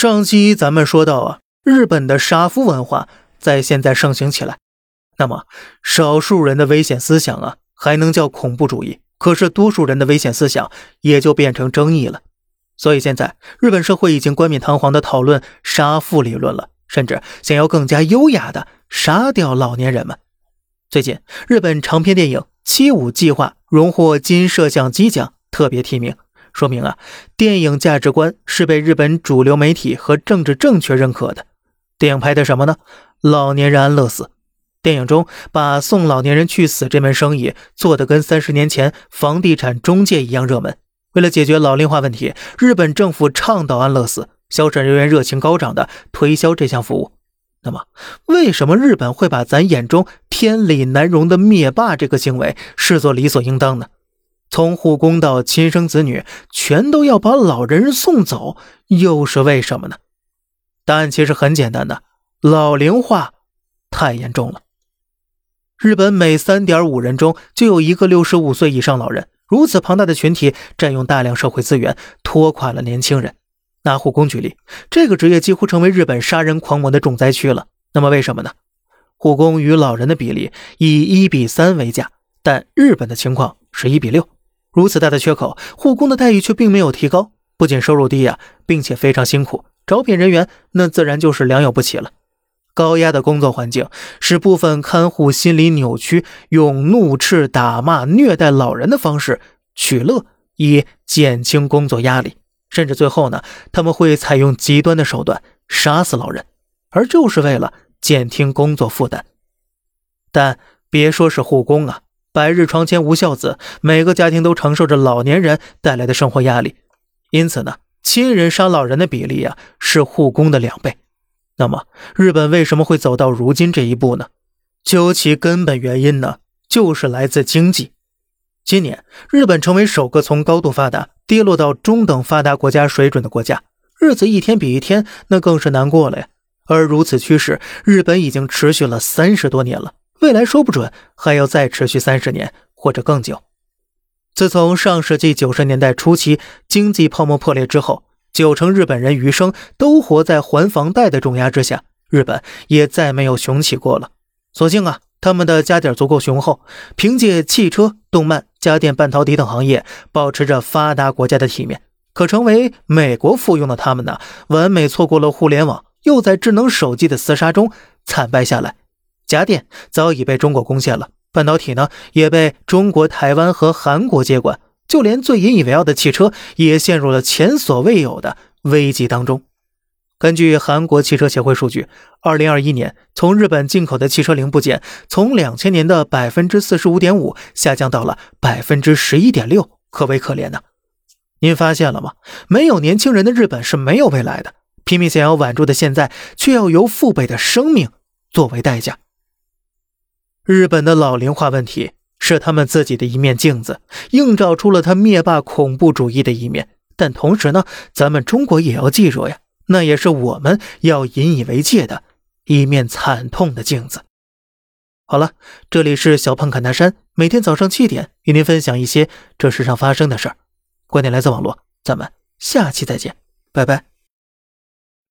上期咱们说到啊，日本的杀夫文化在现在盛行起来。那么，少数人的危险思想啊，还能叫恐怖主义；可是多数人的危险思想也就变成争议了。所以现在，日本社会已经冠冕堂皇的讨论杀父理论了，甚至想要更加优雅的杀掉老年人们。最近，日本长篇电影《七五计划》荣获金摄像机奖特别提名。说明啊，电影价值观是被日本主流媒体和政治正确认可的。电影拍的什么呢？老年人安乐死。电影中把送老年人去死这门生意做得跟三十年前房地产中介一样热门。为了解决老龄化问题，日本政府倡导安乐死，销售人员热情高涨的推销这项服务。那么，为什么日本会把咱眼中天理难容的灭霸这个行为视作理所应当呢？从护工到亲生子女，全都要把老人送走，又是为什么呢？答案其实很简单的，老龄化太严重了。日本每三点五人中就有一个六十五岁以上老人，如此庞大的群体占用大量社会资源，拖垮了年轻人。拿护工举例，这个职业几乎成为日本杀人狂魔的重灾区了。那么为什么呢？护工与老人的比例以一比三为价，但日本的情况是一比六。如此大的缺口，护工的待遇却并没有提高，不仅收入低呀，并且非常辛苦，招聘人员那自然就是良莠不齐了。高压的工作环境使部分看护心理扭曲，用怒斥、打骂、虐待老人的方式取乐，以减轻工作压力，甚至最后呢，他们会采用极端的手段杀死老人，而就是为了减轻工作负担。但别说是护工啊。百日床前无孝子，每个家庭都承受着老年人带来的生活压力，因此呢，亲人杀老人的比例啊是护工的两倍。那么，日本为什么会走到如今这一步呢？究其根本原因呢，就是来自经济。今年，日本成为首个从高度发达跌落到中等发达国家水准的国家，日子一天比一天，那更是难过了呀。而如此趋势，日本已经持续了三十多年了。未来说不准还要再持续三十年或者更久。自从上世纪九十年代初期经济泡沫破裂之后，九成日本人余生都活在还房贷的重压之下，日本也再没有雄起过了。所幸啊，他们的家底足够雄厚，凭借汽车、动漫、家电、半导体等行业，保持着发达国家的体面。可成为美国附庸的他们呢，完美错过了互联网，又在智能手机的厮杀中惨败下来。家电早已被中国攻陷了，半导体呢也被中国台湾和韩国接管，就连最引以为傲的汽车也陷入了前所未有的危机当中。根据韩国汽车协会数据，二零二一年从日本进口的汽车零部件从两千年的百分之四十五点五下降到了百分之十一点六，可谓可怜呐。您发现了吗？没有年轻人的日本是没有未来的，拼命想要挽住的现在，却要由父辈的生命作为代价。日本的老龄化问题是他们自己的一面镜子，映照出了他灭霸恐怖主义的一面。但同时呢，咱们中国也要记住呀，那也是我们要引以为戒的一面惨痛的镜子。好了，这里是小胖侃大山，每天早上七点与您分享一些这世上发生的事儿，观点来自网络，咱们下期再见，拜拜。